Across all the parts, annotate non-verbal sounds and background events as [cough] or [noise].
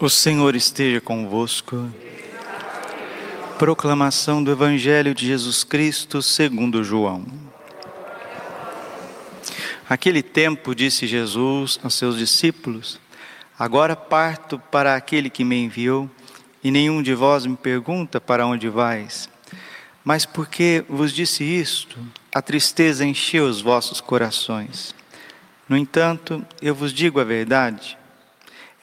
O Senhor esteja convosco. Proclamação do Evangelho de Jesus Cristo segundo João. Aquele tempo disse Jesus aos seus discípulos: Agora parto para aquele que me enviou, e nenhum de vós me pergunta para onde vais. Mas porque vos disse isto, a tristeza encheu os vossos corações. No entanto, eu vos digo a verdade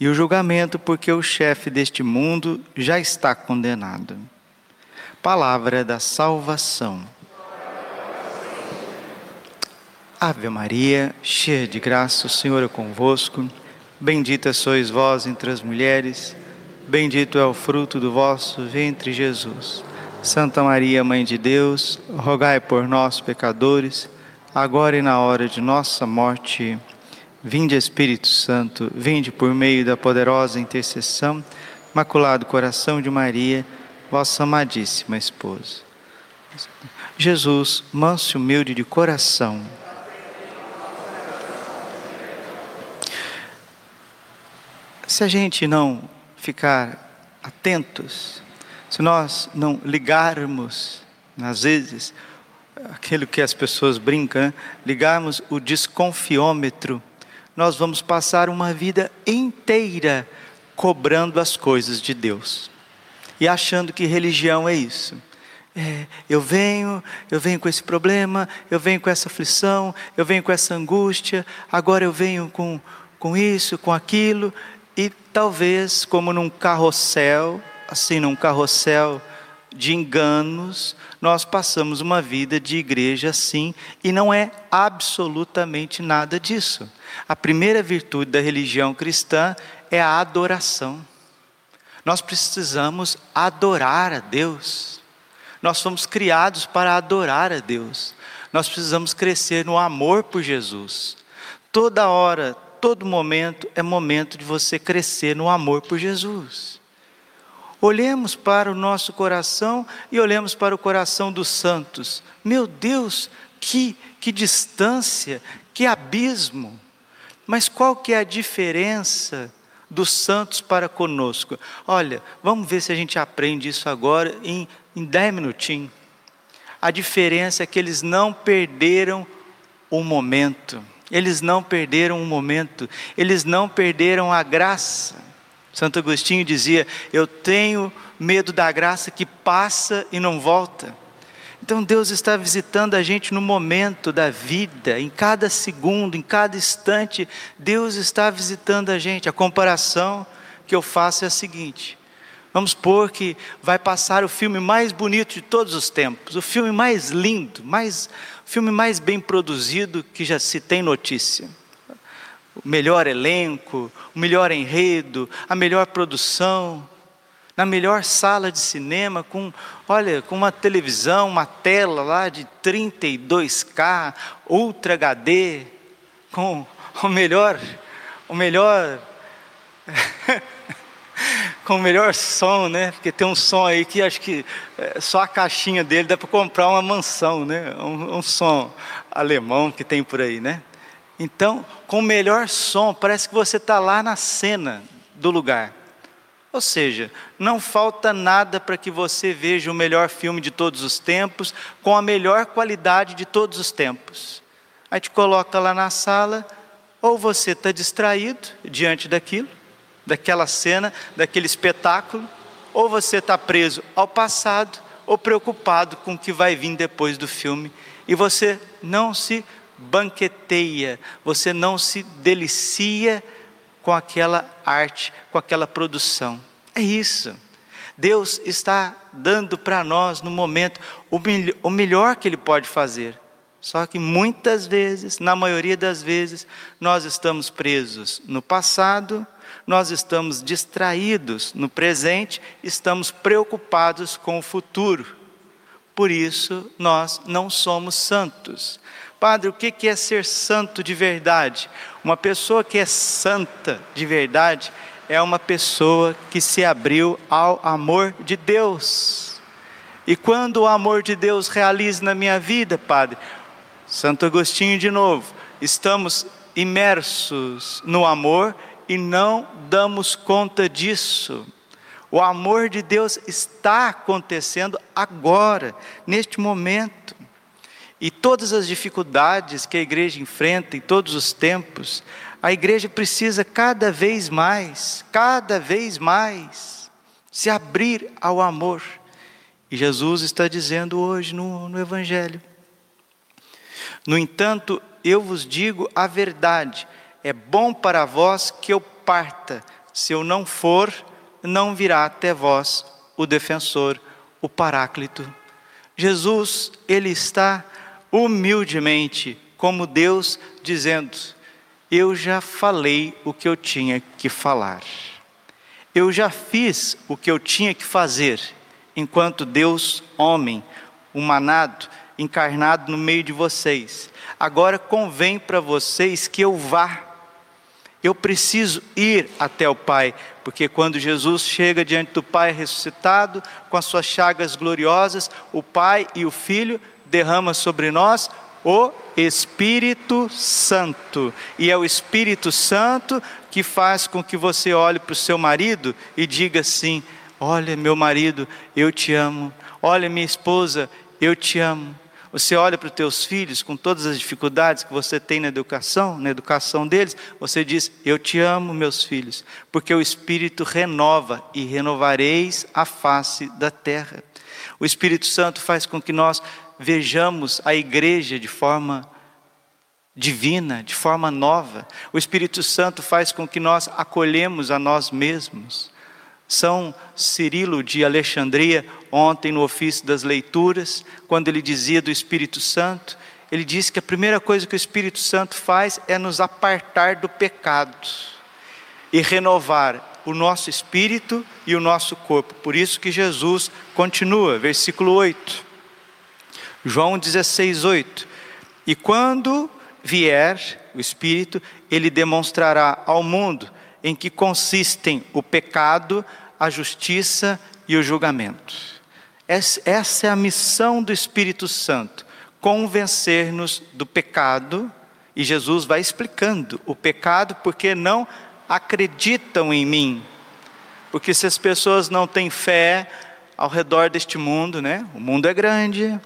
e o julgamento, porque o chefe deste mundo já está condenado. Palavra da salvação. Ave Maria, cheia de graça, o Senhor é convosco. Bendita sois vós entre as mulheres, bendito é o fruto do vosso ventre, Jesus. Santa Maria, Mãe de Deus, rogai por nós, pecadores, agora e na hora de nossa morte. Vinde Espírito Santo, vinde por meio da poderosa intercessão, Imaculado Coração de Maria, vossa amadíssima esposa. Jesus, manso e humilde de coração. Se a gente não ficar atentos, se nós não ligarmos, às vezes, aquilo que as pessoas brincam, ligarmos o desconfiômetro nós vamos passar uma vida inteira cobrando as coisas de Deus e achando que religião é isso. É, eu venho, eu venho com esse problema, eu venho com essa aflição, eu venho com essa angústia, agora eu venho com, com isso, com aquilo, e talvez, como num carrossel, assim, num carrossel de enganos, nós passamos uma vida de igreja assim, e não é absolutamente nada disso. A primeira virtude da religião cristã é a adoração. Nós precisamos adorar a Deus. Nós fomos criados para adorar a Deus. Nós precisamos crescer no amor por Jesus. Toda hora, todo momento é momento de você crescer no amor por Jesus. Olhemos para o nosso coração e olhemos para o coração dos santos. Meu Deus, que, que distância, que abismo. Mas qual que é a diferença dos santos para conosco? Olha, vamos ver se a gente aprende isso agora em, em dez minutinhos. A diferença é que eles não perderam o momento. Eles não perderam o momento. Eles não perderam a graça. Santo Agostinho dizia: Eu tenho medo da graça que passa e não volta. Então Deus está visitando a gente no momento da vida, em cada segundo, em cada instante, Deus está visitando a gente. A comparação que eu faço é a seguinte: vamos supor que vai passar o filme mais bonito de todos os tempos, o filme mais lindo, mais, o filme mais bem produzido que já se tem notícia. O melhor elenco, o melhor enredo, a melhor produção, na melhor sala de cinema, com, olha, com uma televisão, uma tela lá de 32K, Ultra HD, com o melhor, o melhor, [laughs] com o melhor som, né? Porque tem um som aí que acho que é, só a caixinha dele dá para comprar uma mansão, né? Um, um som alemão que tem por aí, né? Então, com o melhor som, parece que você está lá na cena do lugar. Ou seja, não falta nada para que você veja o melhor filme de todos os tempos, com a melhor qualidade de todos os tempos. Aí te coloca lá na sala, ou você está distraído diante daquilo, daquela cena, daquele espetáculo, ou você está preso ao passado, ou preocupado com o que vai vir depois do filme, e você não se banqueteia, você não se delicia com aquela arte, com aquela produção. É isso. Deus está dando para nós no momento o, o melhor que Ele pode fazer. Só que muitas vezes, na maioria das vezes, nós estamos presos no passado, nós estamos distraídos no presente, estamos preocupados com o futuro. Por isso, nós não somos santos. Padre, o que é ser santo de verdade? Uma pessoa que é santa de verdade é uma pessoa que se abriu ao amor de Deus. E quando o amor de Deus realiza na minha vida, Padre, Santo Agostinho de novo, estamos imersos no amor e não damos conta disso. O amor de Deus está acontecendo agora, neste momento. E todas as dificuldades que a igreja enfrenta em todos os tempos, a igreja precisa cada vez mais, cada vez mais, se abrir ao amor. E Jesus está dizendo hoje no, no Evangelho. No entanto, eu vos digo a verdade: é bom para vós que eu parta, se eu não for, não virá até vós o defensor, o Paráclito. Jesus, ele está humildemente, como Deus, dizendo: Eu já falei o que eu tinha que falar, eu já fiz o que eu tinha que fazer, enquanto Deus, homem, humanado, encarnado no meio de vocês. Agora convém para vocês que eu vá eu preciso ir até o Pai, porque quando Jesus chega diante do Pai ressuscitado, com as suas chagas gloriosas, o Pai e o Filho derrama sobre nós o Espírito Santo. E é o Espírito Santo que faz com que você olhe para o seu marido e diga assim: Olha, meu marido, eu te amo. Olha, minha esposa, eu te amo. Você olha para os teus filhos com todas as dificuldades que você tem na educação, na educação deles, você diz: Eu te amo, meus filhos, porque o Espírito renova e renovareis a face da terra. O Espírito Santo faz com que nós vejamos a igreja de forma divina, de forma nova. O Espírito Santo faz com que nós acolhemos a nós mesmos. São Cirilo de Alexandria, ontem no ofício das leituras, quando ele dizia do Espírito Santo, ele disse que a primeira coisa que o Espírito Santo faz é nos apartar do pecado e renovar o nosso espírito e o nosso corpo. Por isso que Jesus continua, versículo 8. João 16, 8. E quando vier o Espírito, ele demonstrará ao mundo em que consistem o pecado, a justiça e o julgamento. Essa é a missão do Espírito Santo, convencer-nos do pecado, e Jesus vai explicando o pecado porque não acreditam em mim. Porque se as pessoas não têm fé ao redor deste mundo, né? O mundo é grande,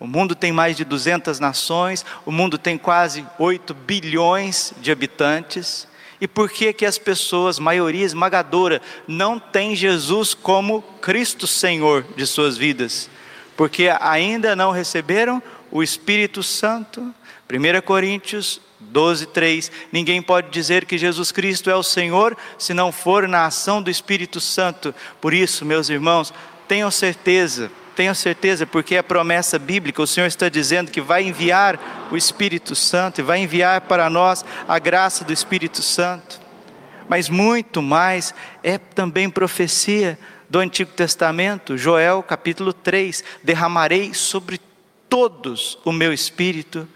o mundo tem mais de 200 nações, o mundo tem quase 8 bilhões de habitantes. E por que que as pessoas, maioria esmagadora, não tem Jesus como Cristo Senhor de suas vidas? Porque ainda não receberam o Espírito Santo. 1 Coríntios 12, 3. Ninguém pode dizer que Jesus Cristo é o Senhor se não for na ação do Espírito Santo. Por isso, meus irmãos, tenham certeza tenho certeza, porque é promessa bíblica, o Senhor está dizendo que vai enviar o Espírito Santo e vai enviar para nós a graça do Espírito Santo. Mas muito mais é também profecia do Antigo Testamento, Joel capítulo 3: derramarei sobre todos o meu espírito,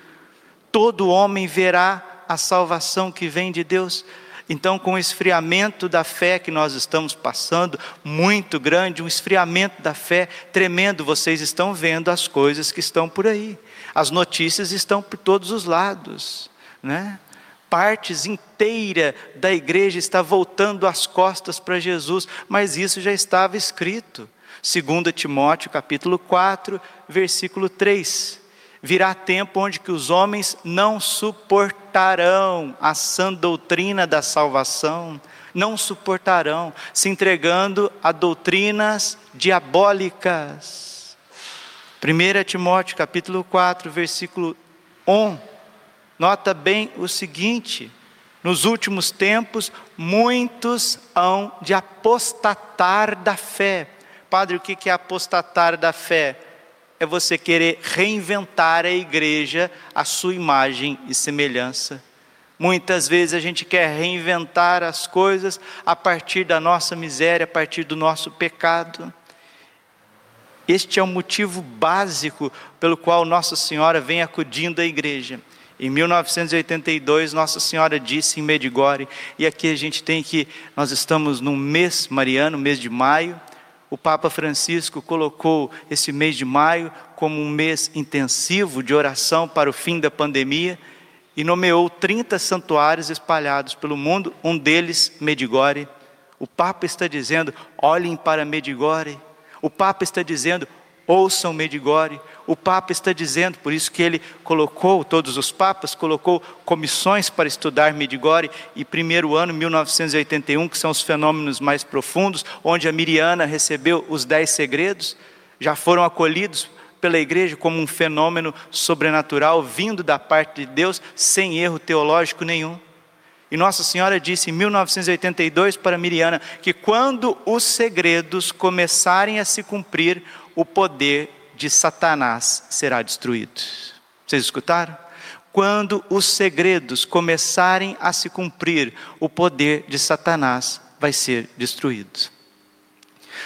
todo homem verá a salvação que vem de Deus. Então, com o esfriamento da fé que nós estamos passando, muito grande, um esfriamento da fé tremendo, vocês estão vendo as coisas que estão por aí. As notícias estão por todos os lados, né? Partes inteira da igreja está voltando as costas para Jesus, mas isso já estava escrito. 2 Timóteo capítulo 4, versículo 3 virá tempo onde que os homens não suportarão a sã doutrina da salvação, não suportarão, se entregando a doutrinas diabólicas. 1 Timóteo capítulo 4, versículo 1. Nota bem o seguinte: nos últimos tempos, muitos hão de apostatar da fé. Padre, o que é apostatar da fé? É você querer reinventar a igreja à sua imagem e semelhança. Muitas vezes a gente quer reinventar as coisas a partir da nossa miséria, a partir do nosso pecado. Este é o motivo básico pelo qual Nossa Senhora vem acudindo à igreja. Em 1982, Nossa Senhora disse em Medigore, e aqui a gente tem que, nós estamos no mês mariano, mês de maio, o Papa Francisco colocou esse mês de maio como um mês intensivo de oração para o fim da pandemia e nomeou 30 santuários espalhados pelo mundo, um deles Medigore. O Papa está dizendo: olhem para Medigore. O Papa está dizendo: ouçam Medigore. O Papa está dizendo, por isso que ele colocou, todos os papas, colocou comissões para estudar Medigore, e primeiro ano, 1981, que são os fenômenos mais profundos, onde a Miriana recebeu os dez segredos, já foram acolhidos pela igreja como um fenômeno sobrenatural vindo da parte de Deus, sem erro teológico nenhum. E Nossa Senhora disse em 1982 para Miriana que quando os segredos começarem a se cumprir, o poder de Satanás será destruído. Vocês escutaram? Quando os segredos começarem a se cumprir, o poder de Satanás vai ser destruído.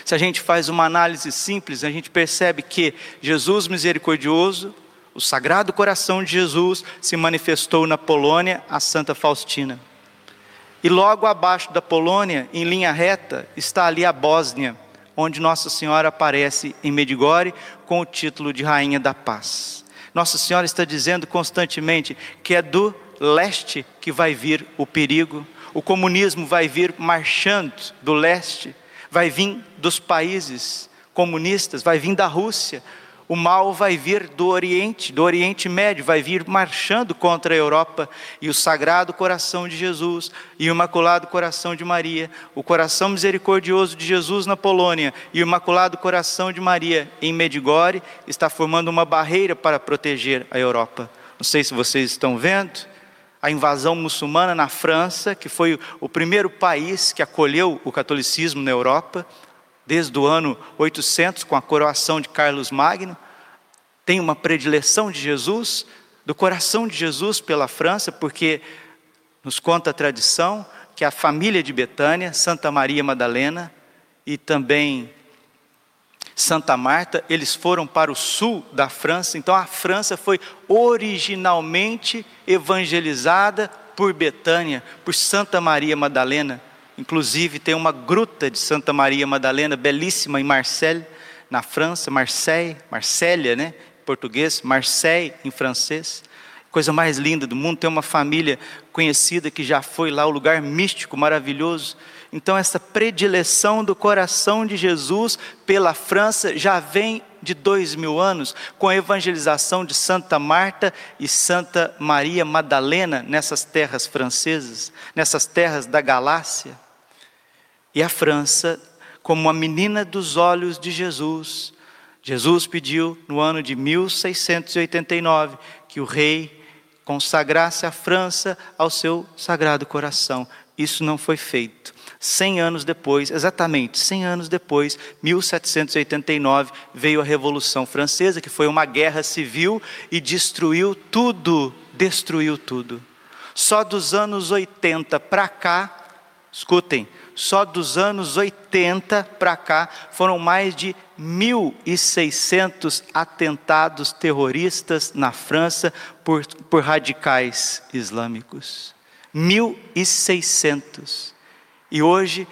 Se a gente faz uma análise simples, a gente percebe que Jesus misericordioso, o Sagrado Coração de Jesus, se manifestou na Polônia, a Santa Faustina. E logo abaixo da Polônia, em linha reta, está ali a Bósnia, onde Nossa Senhora aparece em Medigore com o título de Rainha da Paz. Nossa Senhora está dizendo constantemente que é do leste que vai vir o perigo, o comunismo vai vir marchando do leste vai vir dos países comunistas, vai vir da Rússia, o mal vai vir do Oriente, do Oriente Médio, vai vir marchando contra a Europa, e o Sagrado Coração de Jesus e o Imaculado Coração de Maria, o coração misericordioso de Jesus na Polônia e o Imaculado Coração de Maria em Medigore, está formando uma barreira para proteger a Europa. Não sei se vocês estão vendo, a invasão muçulmana na França, que foi o primeiro país que acolheu o catolicismo na Europa, desde o ano 800, com a coroação de Carlos Magno, tem uma predileção de Jesus, do coração de Jesus pela França, porque nos conta a tradição que a família de Betânia, Santa Maria Madalena e também Santa Marta, eles foram para o sul da França, então a França foi originalmente evangelizada por Betânia, por Santa Maria Madalena. Inclusive tem uma gruta de Santa Maria Madalena belíssima em Marseille, na França, Marseille, Marsella, né? Em português, Marseille em francês. Coisa mais linda do mundo, tem uma família conhecida que já foi lá, o um lugar místico, maravilhoso. Então, essa predileção do coração de Jesus pela França já vem de dois mil anos, com a evangelização de Santa Marta e Santa Maria Madalena nessas terras francesas, nessas terras da Galácia. E a França, como a menina dos olhos de Jesus, Jesus pediu no ano de 1689 que o rei consagrasse a França ao seu sagrado coração. Isso não foi feito. Cem anos depois, exatamente cem anos depois, 1789, veio a Revolução Francesa, que foi uma guerra civil e destruiu tudo, destruiu tudo. Só dos anos 80 para cá, escutem, só dos anos 80 para cá foram mais de 1.600 atentados terroristas na França por, por radicais islâmicos. 1.600. E hoje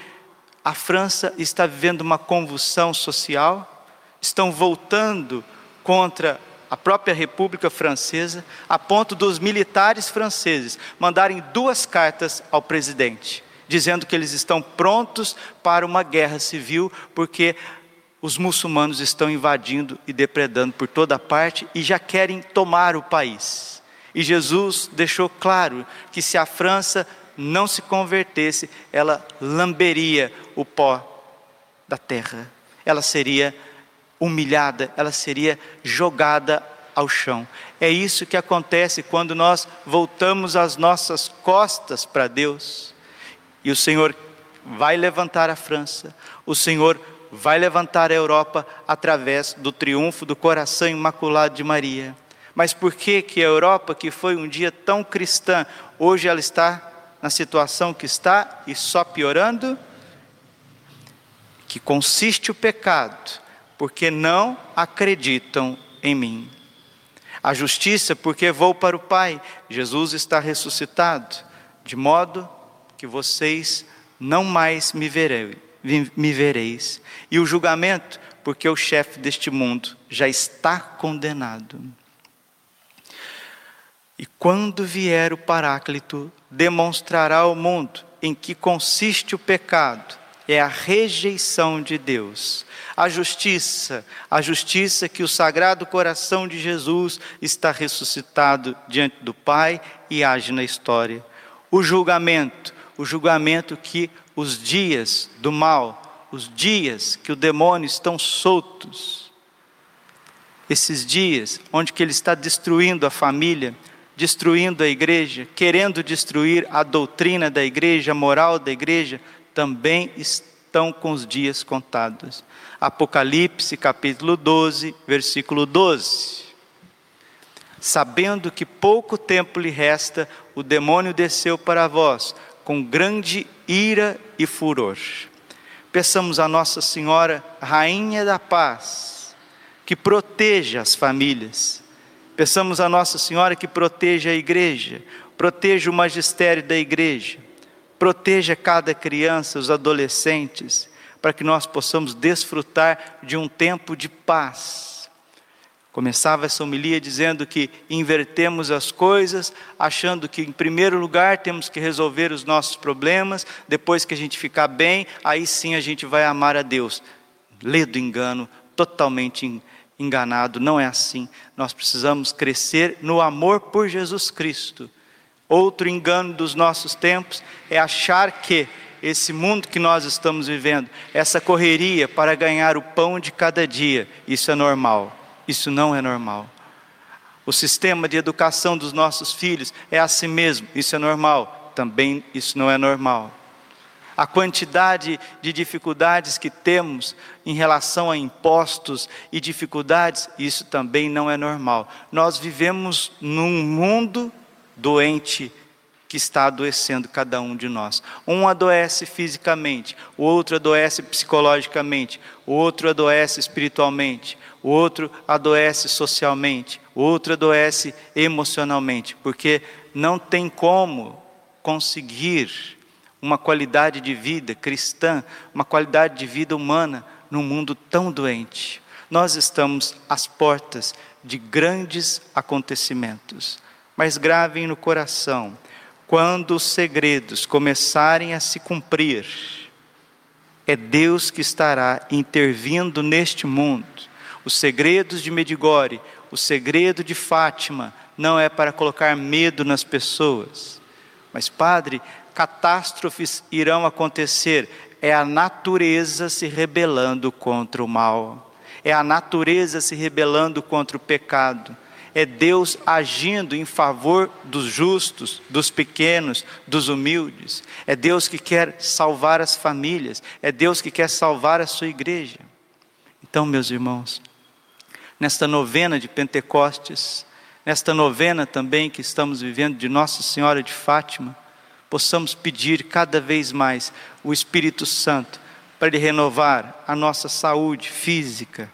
a França está vivendo uma convulsão social, estão voltando contra a própria República Francesa, a ponto dos militares franceses mandarem duas cartas ao presidente, dizendo que eles estão prontos para uma guerra civil, porque os muçulmanos estão invadindo e depredando por toda parte e já querem tomar o país. E Jesus deixou claro que se a França não se convertesse, ela lamberia o pó da terra. Ela seria humilhada, ela seria jogada ao chão. É isso que acontece quando nós voltamos as nossas costas para Deus. E o Senhor vai levantar a França, o Senhor vai levantar a Europa através do triunfo do coração imaculado de Maria. Mas por que que a Europa, que foi um dia tão cristã, hoje ela está na situação que está e só piorando? Que consiste o pecado, porque não acreditam em mim. A justiça, porque vou para o Pai, Jesus está ressuscitado, de modo que vocês não mais me, verei, me vereis. E o julgamento, porque o chefe deste mundo já está condenado. E quando vier o Paráclito, demonstrará ao mundo em que consiste o pecado, é a rejeição de Deus. A justiça, a justiça que o sagrado coração de Jesus está ressuscitado diante do Pai e age na história. O julgamento, o julgamento que os dias do mal, os dias que o demônio estão soltos, esses dias onde que ele está destruindo a família, destruindo a igreja, querendo destruir a doutrina da igreja, a moral da igreja, também estão com os dias contados. Apocalipse capítulo 12, versículo 12. Sabendo que pouco tempo lhe resta, o demônio desceu para vós com grande ira e furor. Peçamos a Nossa Senhora, Rainha da Paz, que proteja as famílias Peçamos a Nossa Senhora que proteja a igreja, proteja o magistério da igreja, proteja cada criança, os adolescentes, para que nós possamos desfrutar de um tempo de paz. Começava essa homilia dizendo que invertemos as coisas, achando que, em primeiro lugar, temos que resolver os nossos problemas, depois que a gente ficar bem, aí sim a gente vai amar a Deus. Lê do engano, totalmente enganado, não é assim. Nós precisamos crescer no amor por Jesus Cristo. Outro engano dos nossos tempos é achar que esse mundo que nós estamos vivendo, essa correria para ganhar o pão de cada dia, isso é normal. Isso não é normal. O sistema de educação dos nossos filhos é assim mesmo, isso é normal. Também isso não é normal a quantidade de dificuldades que temos em relação a impostos e dificuldades, isso também não é normal. Nós vivemos num mundo doente que está adoecendo cada um de nós. Um adoece fisicamente, o outro adoece psicologicamente, o outro adoece espiritualmente, o outro adoece socialmente, o outro adoece emocionalmente, porque não tem como conseguir uma qualidade de vida cristã, uma qualidade de vida humana num mundo tão doente. Nós estamos às portas de grandes acontecimentos, mas gravem no coração, quando os segredos começarem a se cumprir, é Deus que estará intervindo neste mundo. Os segredos de Medigore, o segredo de Fátima, não é para colocar medo nas pessoas, mas, Padre, catástrofes irão acontecer. É a natureza se rebelando contra o mal, é a natureza se rebelando contra o pecado, é Deus agindo em favor dos justos, dos pequenos, dos humildes, é Deus que quer salvar as famílias, é Deus que quer salvar a sua igreja. Então, meus irmãos, nesta novena de Pentecostes, nesta novena também que estamos vivendo de Nossa Senhora de Fátima, possamos pedir cada vez mais o Espírito Santo para ele renovar a nossa saúde física,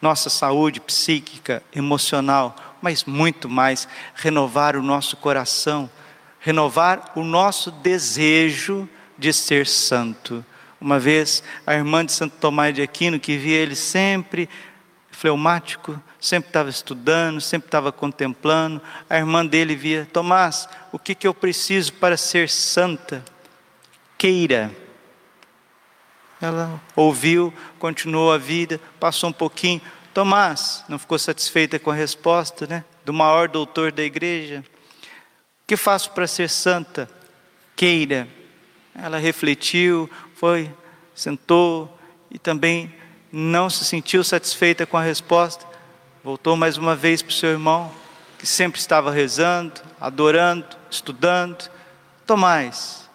nossa saúde psíquica, emocional, mas muito mais, renovar o nosso coração, renovar o nosso desejo de ser santo. Uma vez, a irmã de Santo Tomás de Aquino, que via ele sempre fleumático, sempre estava estudando, sempre estava contemplando. A irmã dele via: Tomás, o que, que eu preciso para ser santa? Queira. Ela ouviu, continuou a vida, passou um pouquinho. Tomás não ficou satisfeita com a resposta, né? Do maior doutor da igreja. O que faço para ser santa? Queira. Ela refletiu, foi, sentou e também não se sentiu satisfeita com a resposta, voltou mais uma vez para o seu irmão, que sempre estava rezando, adorando, estudando. Tomás,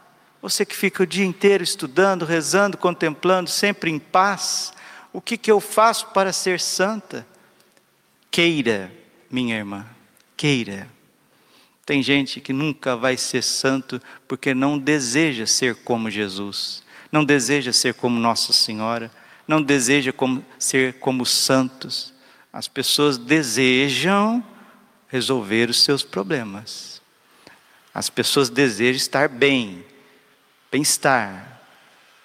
você que fica o dia inteiro estudando, rezando, contemplando, sempre em paz, o que, que eu faço para ser santa? Queira, minha irmã, queira. Tem gente que nunca vai ser santo porque não deseja ser como Jesus, não deseja ser como Nossa Senhora, não deseja como, ser como santos. As pessoas desejam resolver os seus problemas. As pessoas desejam estar bem, bem-estar,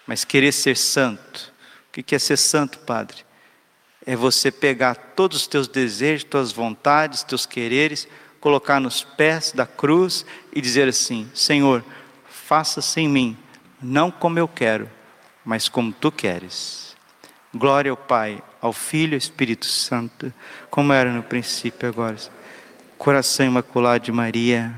mas querer ser santo. O que é ser santo, Padre? É você pegar todos os teus desejos, tuas vontades, teus quereres, colocar nos pés da cruz e dizer assim: Senhor, faça-se em mim, não como eu quero, mas como tu queres. Glória ao Pai, ao Filho e ao Espírito Santo, como era no princípio agora. Coração imaculado de Maria